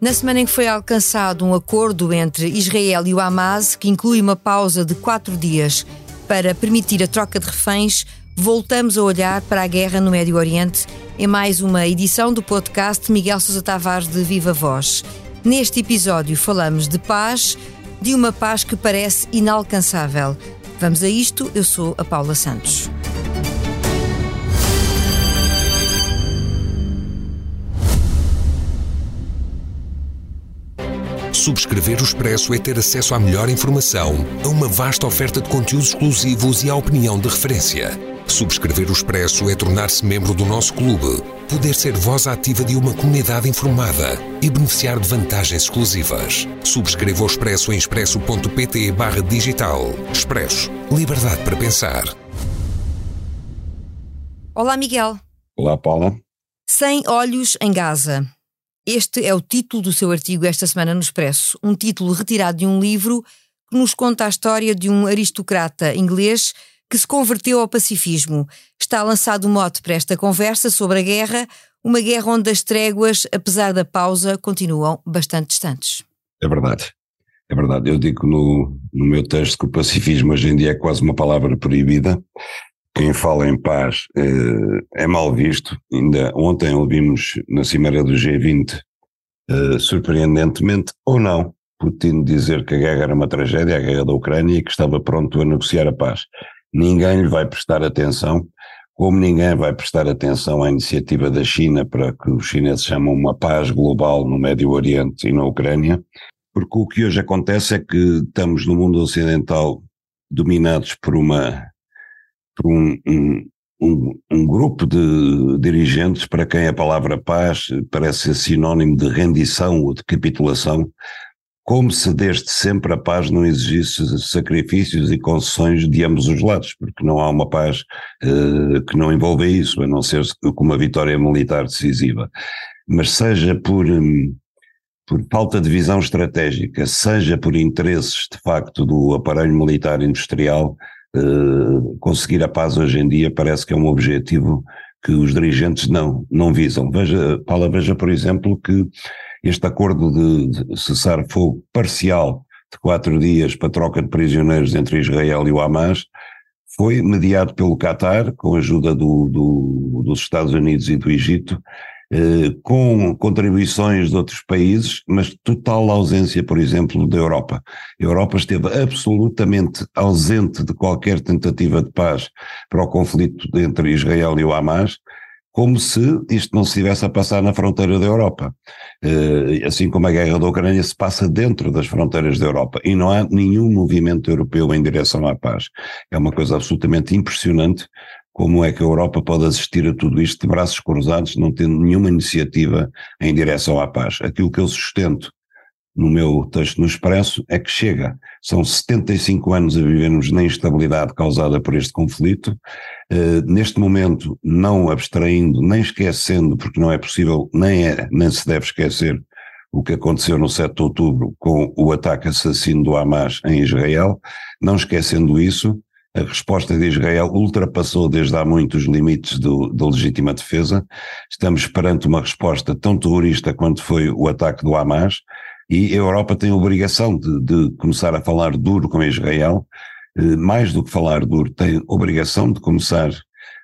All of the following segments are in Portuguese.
Na semana em que foi alcançado um acordo entre Israel e o Hamas, que inclui uma pausa de quatro dias para permitir a troca de reféns, voltamos a olhar para a guerra no Médio Oriente em mais uma edição do podcast Miguel Sousa Tavares de Viva Voz. Neste episódio falamos de paz, de uma paz que parece inalcançável. Vamos a isto, eu sou a Paula Santos. Subscrever o Expresso é ter acesso à melhor informação, a uma vasta oferta de conteúdos exclusivos e à opinião de referência. Subscrever o Expresso é tornar-se membro do nosso clube, poder ser voz ativa de uma comunidade informada e beneficiar de vantagens exclusivas. Subscreva o Expresso em expresso.pt barra digital. Expresso. Liberdade para pensar. Olá, Miguel. Olá, Paula. Sem olhos em Gaza. Este é o título do seu artigo esta semana no Expresso, um título retirado de um livro que nos conta a história de um aristocrata inglês que se converteu ao pacifismo. Está lançado o mote para esta conversa sobre a guerra, uma guerra onde as tréguas, apesar da pausa, continuam bastante distantes. É verdade. É verdade. Eu digo no, no meu texto que o pacifismo hoje em dia é quase uma palavra proibida. Quem fala em paz é, é mal visto. Ainda ontem ouvimos na Cimeira do G20, eh, surpreendentemente, ou não, Putin dizer que a guerra era uma tragédia, a guerra da Ucrânia, e que estava pronto a negociar a paz. Ninguém lhe vai prestar atenção, como ninguém vai prestar atenção à iniciativa da China para que os chineses chamam uma paz global no Médio Oriente e na Ucrânia, porque o que hoje acontece é que estamos no mundo ocidental dominados por uma por um, um, um, um, grupo de dirigentes para quem a palavra paz parece ser sinónimo de rendição ou de capitulação, como se desde sempre a paz não exigisse sacrifícios e concessões de ambos os lados, porque não há uma paz uh, que não envolva isso, a não ser com uma vitória militar decisiva. Mas seja por, um, por falta de visão estratégica, seja por interesses de facto do aparelho militar industrial, uh, conseguir a paz hoje em dia parece que é um objetivo que os dirigentes não, não visam. Veja, Paula, veja por exemplo que este acordo de cessar-fogo parcial de quatro dias para troca de prisioneiros entre Israel e o Hamas foi mediado pelo Qatar, com a ajuda do, do, dos Estados Unidos e do Egito, eh, com contribuições de outros países, mas total ausência, por exemplo, da Europa. A Europa esteve absolutamente ausente de qualquer tentativa de paz para o conflito entre Israel e o Hamas, como se isto não se estivesse a passar na fronteira da Europa. Eh, assim como a guerra da Ucrânia se passa dentro das fronteiras da Europa e não há nenhum movimento europeu em direção à paz. É uma coisa absolutamente impressionante como é que a Europa pode assistir a tudo isto de braços cruzados, não tendo nenhuma iniciativa em direção à paz. Aquilo que eu sustento no meu texto no Expresso é que chega. São 75 anos a vivermos na instabilidade causada por este conflito. Uh, neste momento, não abstraindo, nem esquecendo, porque não é possível, nem é, nem se deve esquecer o que aconteceu no 7 de outubro com o ataque assassino do Hamas em Israel, não esquecendo isso, a resposta de Israel ultrapassou desde há muito os limites do, da legítima defesa. Estamos perante uma resposta tão terrorista quanto foi o ataque do Hamas, e a Europa tem a obrigação de, de começar a falar duro com Israel, eh, mais do que falar duro, tem obrigação de começar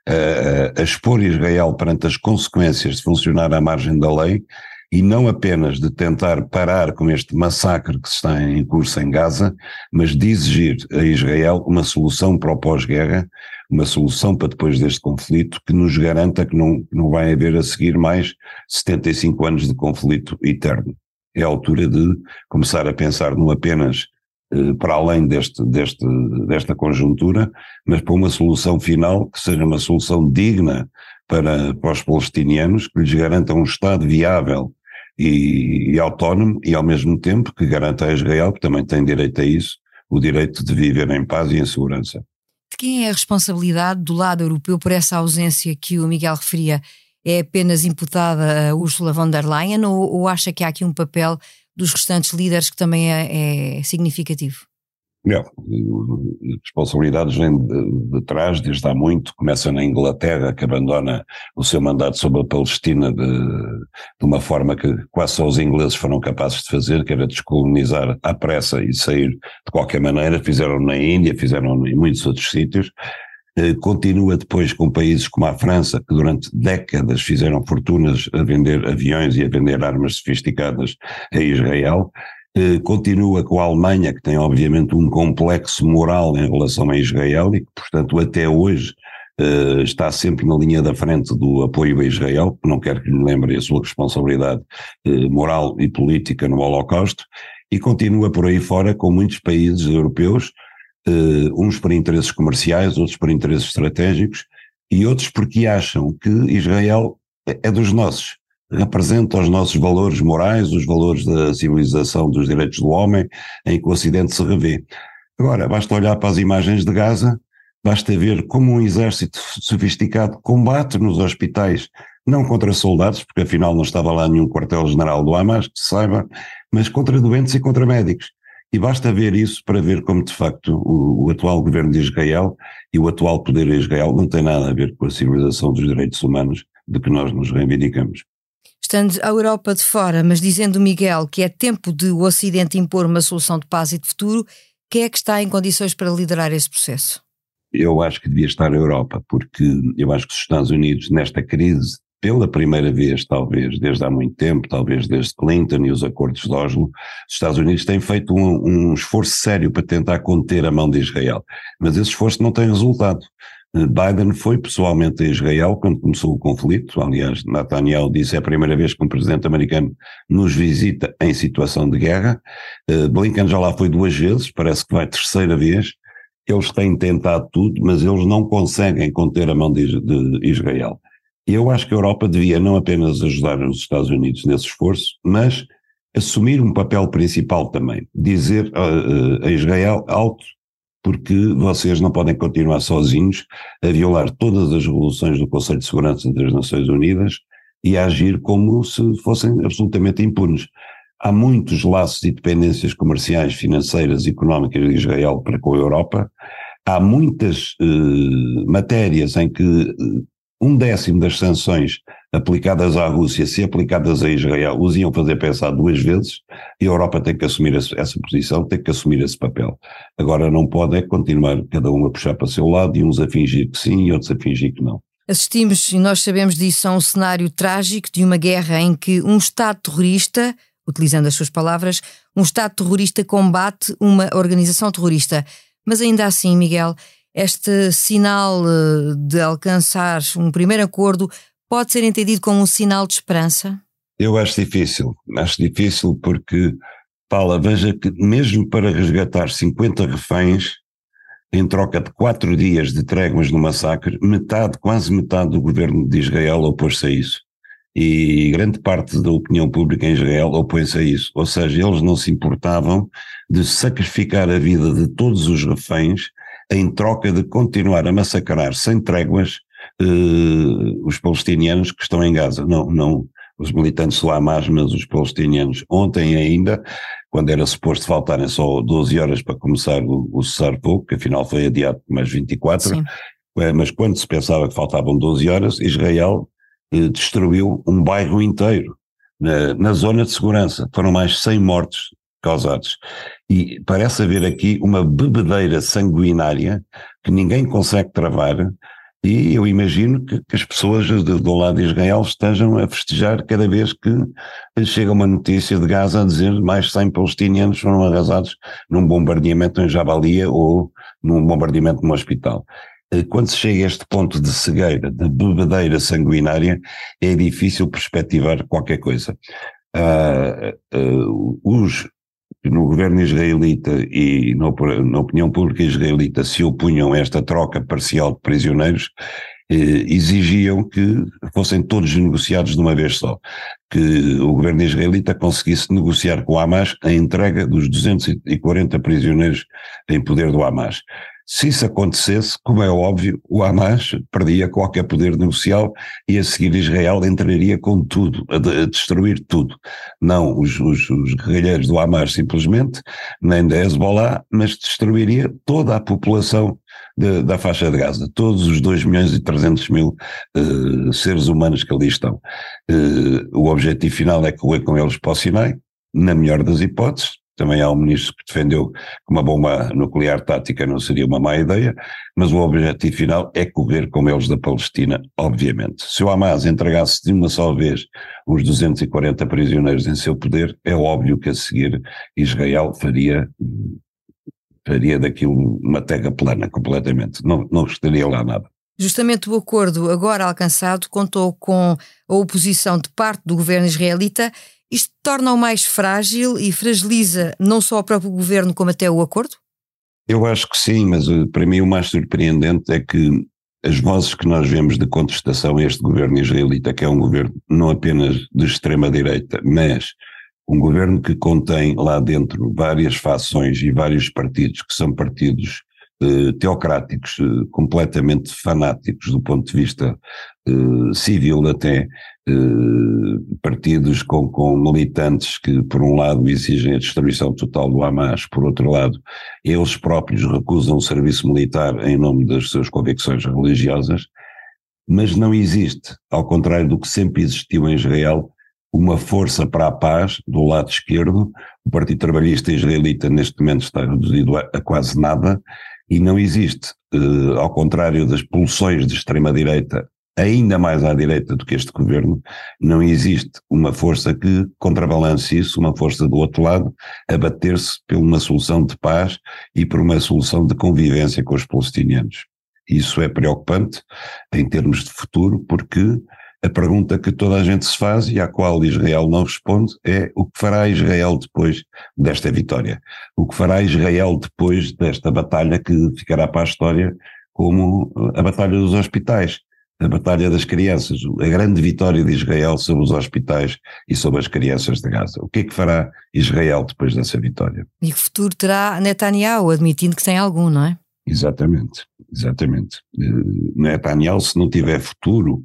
a, a, expor Israel perante as consequências de funcionar à margem da lei e não apenas de tentar parar com este massacre que está em curso em Gaza, mas de exigir a Israel uma solução para o pós-guerra, uma solução para depois deste conflito que nos garanta que não, não vai haver a seguir mais 75 anos de conflito eterno. É a altura de começar a pensar não apenas eh, para além deste, deste, desta conjuntura, mas para uma solução final que seja uma solução digna para, para os palestinianos, que lhes garanta um Estado viável e, e autónomo e ao mesmo tempo que garanta a Israel, que também tem direito a isso, o direito de viver em paz e em segurança. De quem é a responsabilidade do lado europeu por essa ausência que o Miguel referia? é apenas imputada a Ursula von der Leyen ou, ou acha que há aqui um papel dos restantes líderes que também é, é significativo? Não, responsabilidades vêm de, de, trás, desde há muito, começa na Inglaterra, que abandona o seu mandato sobre a Palestina de, de, uma forma que quase só os ingleses foram capazes de fazer, que era descolonizar à pressa e sair de qualquer maneira, fizeram na Índia, fizeram em muitos outros sítios, eh, continua depois com países como a França, que durante décadas fizeram fortunas a vender aviões e a vender armas sofisticadas a Israel, continua com a Alemanha, que tem obviamente um complexo moral em relação a Israel e que, portanto, até hoje eh, está sempre na linha da frente do apoio a Israel, não quero que lhe lembre a sua responsabilidade eh, moral e política no Holocausto, e continua por aí fora com muitos países europeus, uns por interesses comerciais, outros por interesses estratégicos, e outros porque acham que Israel é dos nossos representa os nossos valores morais, os valores da civilização, dos direitos do homem, em que o Ocidente se revê. Agora, basta olhar para as imagens de Gaza, basta ver como um exército sofisticado combate nos hospitais, não contra soldados, porque afinal não estava lá nenhum quartel-general do Hamas, que se saiba, mas contra doentes e contra médicos. E basta ver isso para ver como, de facto, o, o, atual governo de Israel e o atual poder de Israel não tem nada a ver com a civilização dos direitos humanos de que nós nos reivindicamos. Estando a Europa de fora, mas dizendo Miguel que é tempo de o Ocidente impor uma solução de paz e de futuro, quem é que está em condições para liderar esse processo? Eu acho que devia estar a Europa, porque eu acho que os Estados Unidos, nesta crise, pela primeira vez, talvez, desde há muito tempo, talvez desde Clinton e os acordos de Oslo, os Estados Unidos têm feito um, um esforço sério para tentar conter a mão de Israel. Mas esse esforço não tem resultado. Biden foi pessoalmente a Israel quando começou o conflito. Aliás, Netanyahu disse é a primeira vez que um presidente americano nos visita em situação de guerra. Eh, Blinken já lá foi duas vezes, parece que vai terceira vez. Eles têm tentado tudo, mas eles não conseguem conter a mão de, Israel. E eu acho que a Europa devia não apenas ajudar os Estados Unidos nesse esforço, mas assumir um papel principal também. Dizer a, a Israel alto porque vocês não podem continuar sozinhos a violar todas as resoluções do Conselho de Segurança das Nações Unidas e a agir como se fossem absolutamente impunes. Há muitos laços e dependências comerciais, financeiras e económicas de Israel para com a Europa. Há muitas eh, matérias em que eh, um décimo das sanções aplicadas à Rússia, se aplicadas a Israel, os iam fazer pensar duas vezes, e a Europa tem que assumir essa posição, tem que assumir esse papel. Agora não pode é continuar cada um a puxar para o seu lado e uns a fingir que sim e outros a fingir que não. Assistimos, e nós sabemos disso, a um cenário trágico de uma guerra em que um Estado terrorista, utilizando as suas palavras, um Estado terrorista combate uma organização terrorista. Mas ainda assim, Miguel, este sinal eh, de alcançar um primeiro acordo pode ser entendido como um sinal de esperança? Eu acho difícil, acho difícil porque, Paula, veja que mesmo para resgatar 50 reféns, em troca de quatro dias de tréguas no massacre, metade, quase metade do governo de Israel opôs-se a isso. E grande parte da opinião pública em Israel opõe-se a isso. Ou seja, eles não se importavam de sacrificar a vida de todos os reféns em troca de continuar a massacrar sem tréguas uh, os palestinianos que estão em Gaza. Não, não os militantes do Hamas, mas os palestinianos. Ontem ainda, quando era suposto faltarem só 12 horas para começar o, o cessar-fogo, que afinal foi adiado por mais 24, Sim. Eh, mas quando se pensava que faltavam 12 horas, Israel eh, destruiu um bairro inteiro na, na zona de segurança. Foram mais 100 mortos causados. E parece haver aqui uma bebedeira sanguinária que ninguém consegue travar, e eu imagino que, que as pessoas do, do, lado de Israel estejam a festejar cada vez que chega uma notícia de Gaza a dizer mais 100 palestinianos foram arrasados num bombardeamento em Jabalia ou num bombardeamento num hospital. Eh, quando se chega a este ponto de cegueira, de bebedeira sanguinária, é difícil perspectivar qualquer coisa. Uh, uh, os, no governo israelita e na, na opinião pública israelita se opunham a esta troca parcial de prisioneiros, eh, exigiam que fossem todos negociados de uma vez só, que o governo israelita conseguisse negociar com o Hamas a entrega dos 240 prisioneiros em poder do Hamas. Se isso acontecesse, como é óbvio, o Hamas perdia qualquer poder negocial e a seguir Israel entraria com tudo, a, de, a destruir tudo. Não os, os, os guerrilheiros do Hamas simplesmente, nem da Hezbollah, mas destruiria toda a população de, da faixa de Gaza, todos os 2 milhões e 300 mil uh, seres humanos que ali estão. Uh, o objetivo final é correr com eles para o Sinai, na melhor das hipóteses, também há um ministro que defendeu que uma bomba nuclear tática não seria uma má ideia, mas o objetivo final é correr com eles da Palestina, obviamente. Se o Hamas entregasse de uma só vez os 240 prisioneiros em seu poder, é óbvio que a seguir Israel faria faria daquilo uma terra plana completamente, não, não estaria lá nada. Justamente o acordo agora alcançado contou com a oposição de parte do governo israelita isto torna-o mais frágil e fragiliza não só o próprio governo, como até o acordo? Eu acho que sim, mas eh, para mim o mais surpreendente é que as vozes que nós vemos de contestação a este governo israelita, que é um governo não apenas de extrema-direita, mas um governo que contém lá dentro várias fações e vários partidos que são partidos teocráticos, eh, completamente fanáticos do ponto de vista eh, civil até, partidos com, com militantes que por um lado exigem a destruição total do Hamas, por outro lado eles próprios recusam o serviço militar em nome das suas convicções religiosas, mas não existe, ao contrário do que sempre existiu em Israel, uma força para a paz do lado esquerdo. O Partido Trabalhista Israelita neste momento está reduzido a, a quase nada e não existe, uh, ao contrário das pulsões de extrema-direita, ainda mais à direita do que este governo, não existe uma força que contrabalance isso, uma força do outro lado, a bater-se por uma solução de paz e por uma solução de convivência com os palestinianos. Isso é preocupante em termos de futuro, porque a pergunta que toda a gente se faz e à qual Israel não responde é o que fará Israel depois desta vitória? O que fará Israel depois desta batalha que ficará para a história como a batalha dos hospitais, a batalha das crianças, a grande vitória de Israel sobre os hospitais e sobre as crianças de Gaza. O que é que fará Israel depois dessa vitória? E que futuro terá Netanyahu, admitindo que tem algum, não é? Exatamente, exatamente. Eh, Netanyahu, se não tiver futuro,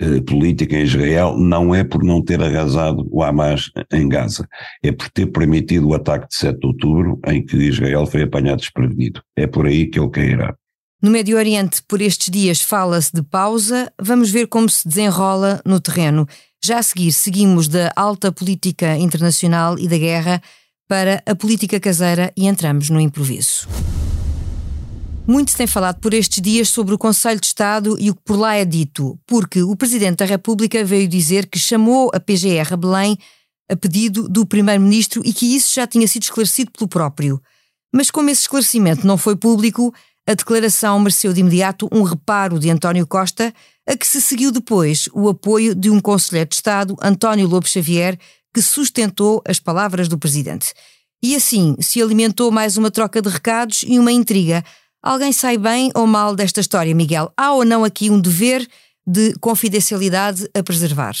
eh, política em Israel não é por não ter arrasado o Hamas em Gaza, é por ter permitido o ataque de 7 de outubro em que Israel foi apanhado desprevenido. É por aí que ele cairá. No Médio Oriente, por estes dias, fala-se de pausa. Vamos ver como se desenrola no terreno. Já a seguir, seguimos da alta política internacional e da guerra para a política caseira e entramos no improviso. Muito se tem falado por estes dias sobre o Conselho de Estado e o que por lá é dito, porque o Presidente da República veio dizer que chamou a PGR a Belém a pedido do Primeiro-Ministro e que isso já tinha sido esclarecido pelo próprio. Mas como esse esclarecimento não foi público, a declaração mereceu de imediato um reparo de António Costa, a que se seguiu depois o apoio de um Conselheiro de Estado, António Lobo Xavier, que sustentou as palavras do Presidente. E assim se alimentou mais uma troca de recados e uma intriga Alguém sai bem ou mal desta história, Miguel? Há ou não aqui um dever de confidencialidade a preservar?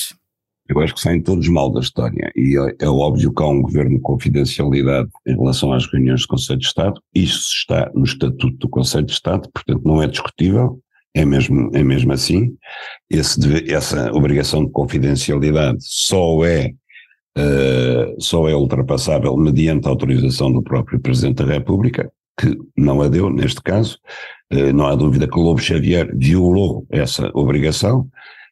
Eu acho que saem todos mal da história e é, é óbvio que há um governo de confidencialidade em relação às reuniões do Conselho de Estado. Isso está no Estatuto do Conselho de Estado, portanto não é discutível, é mesmo, é mesmo assim. Esse, essa obrigação de confidencialidade só é, uh, só é ultrapassável mediante a autorização do próprio Presidente da República que não a deu neste caso. Eh, não há dúvida que Lobo Xavier violou essa obrigação.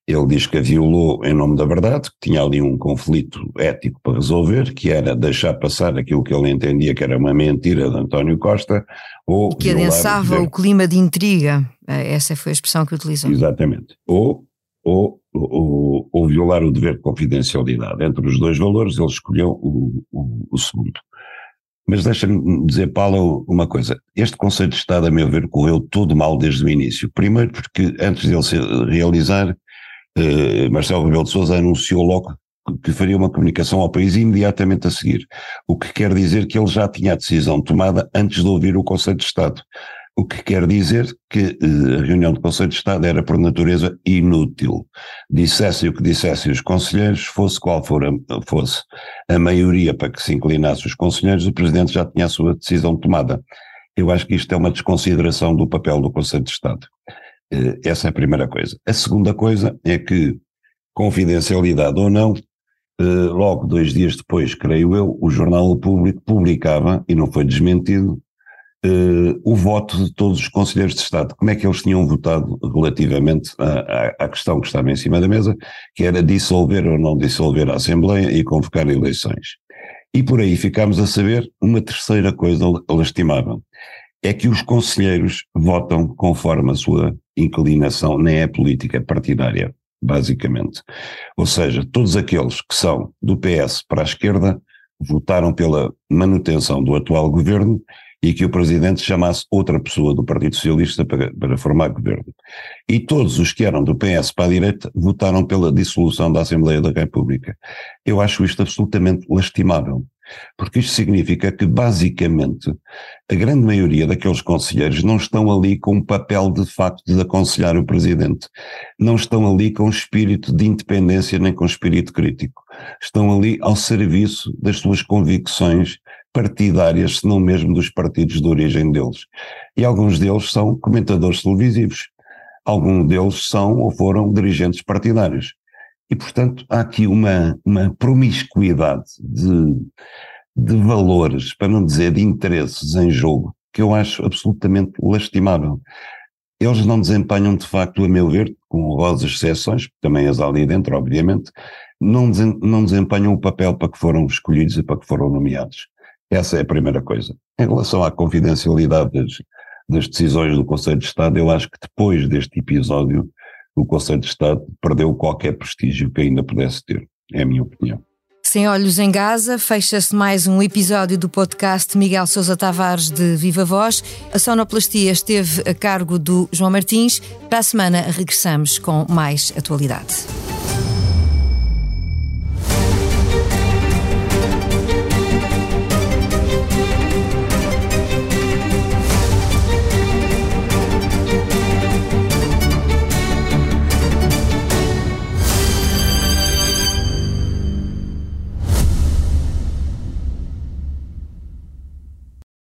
Ele diz que a violou em nome da verdade, que tinha ali um conflito ético para resolver, que era deixar passar aquilo que ele entendia que era uma mentira de António Costa, ou. E que adensava o clima de intriga. Eh, essa foi a expressão que utilizou. Exatamente. Ou, ou, ou, ou violar o dever de confidencialidade. Entre os dois valores, ele escolheu o, o, o segundo. Mas deixa-me dizer, Paulo, uma coisa. Este Conselho de Estado, a meu ver, correu tudo mal desde o início. Primeiro porque antes de ele se realizar, eh, Marcelo Rebelo de Sousa anunciou logo que faria uma comunicação ao país imediatamente a seguir. O que quer dizer que ele já tinha a decisão tomada antes de ouvir o Conselho de Estado. O que quer dizer que eh, a reunião do Conselho de Estado era, por natureza, inútil. Dissessem o que dissessem os conselheiros, fosse qual for a, fosse a maioria para que se inclinasse os conselheiros, o Presidente já tinha a sua decisão tomada. Eu acho que isto é uma desconsideração do papel do Conselho de Estado. Eh, essa é a primeira coisa. A segunda coisa é que, confidencialidade ou não, eh, logo dois dias depois, creio eu, o Jornal Público publicava, e não foi desmentido, uh, o voto de todos os conselheiros de Estado, como é que eles tinham votado relativamente à, à, à, questão que estava em cima da mesa, que era dissolver ou não dissolver a Assembleia e convocar eleições. E por aí ficámos a saber uma terceira coisa lastimável, é que os conselheiros votam conforme a sua inclinação, nem é política partidária, basicamente. Ou seja, todos aqueles que são do PS para a esquerda votaram pela manutenção do atual governo e que o presidente chamasse outra pessoa do Partido Socialista para, para formar governo. E todos os que eram do PS para a direita votaram pela dissolução da Assembleia da República. Eu acho isto absolutamente lastimável. Porque isto significa que, basicamente, a grande maioria daqueles conselheiros não estão ali com o papel de facto de aconselhar o presidente. Não estão ali com espírito de independência nem com espírito crítico. Estão ali ao serviço das suas convicções partidárias, se não mesmo dos partidos de origem deles. E alguns deles são comentadores televisivos. Alguns deles são ou foram dirigentes partidários. E, portanto, há aqui uma, uma promiscuidade de, de valores, para não dizer de interesses em jogo, que eu acho absolutamente lastimável. Eles não desempenham, de facto, a meu ver, com honrosas exceções, também as há ali dentro, obviamente, não desempenham o papel para que foram escolhidos e para que foram nomeados. Essa é a primeira coisa. Em relação à confidencialidade das, das decisões do Conselho de Estado, eu acho que depois deste episódio, o Conselho de Estado perdeu qualquer prestígio que ainda pudesse ter. É a minha opinião. Sem Olhos em Gaza, fecha-se mais um episódio do podcast Miguel Sousa Tavares de Viva Voz. A sonoplastia esteve a cargo do João Martins. Para a semana regressamos com mais atualidade.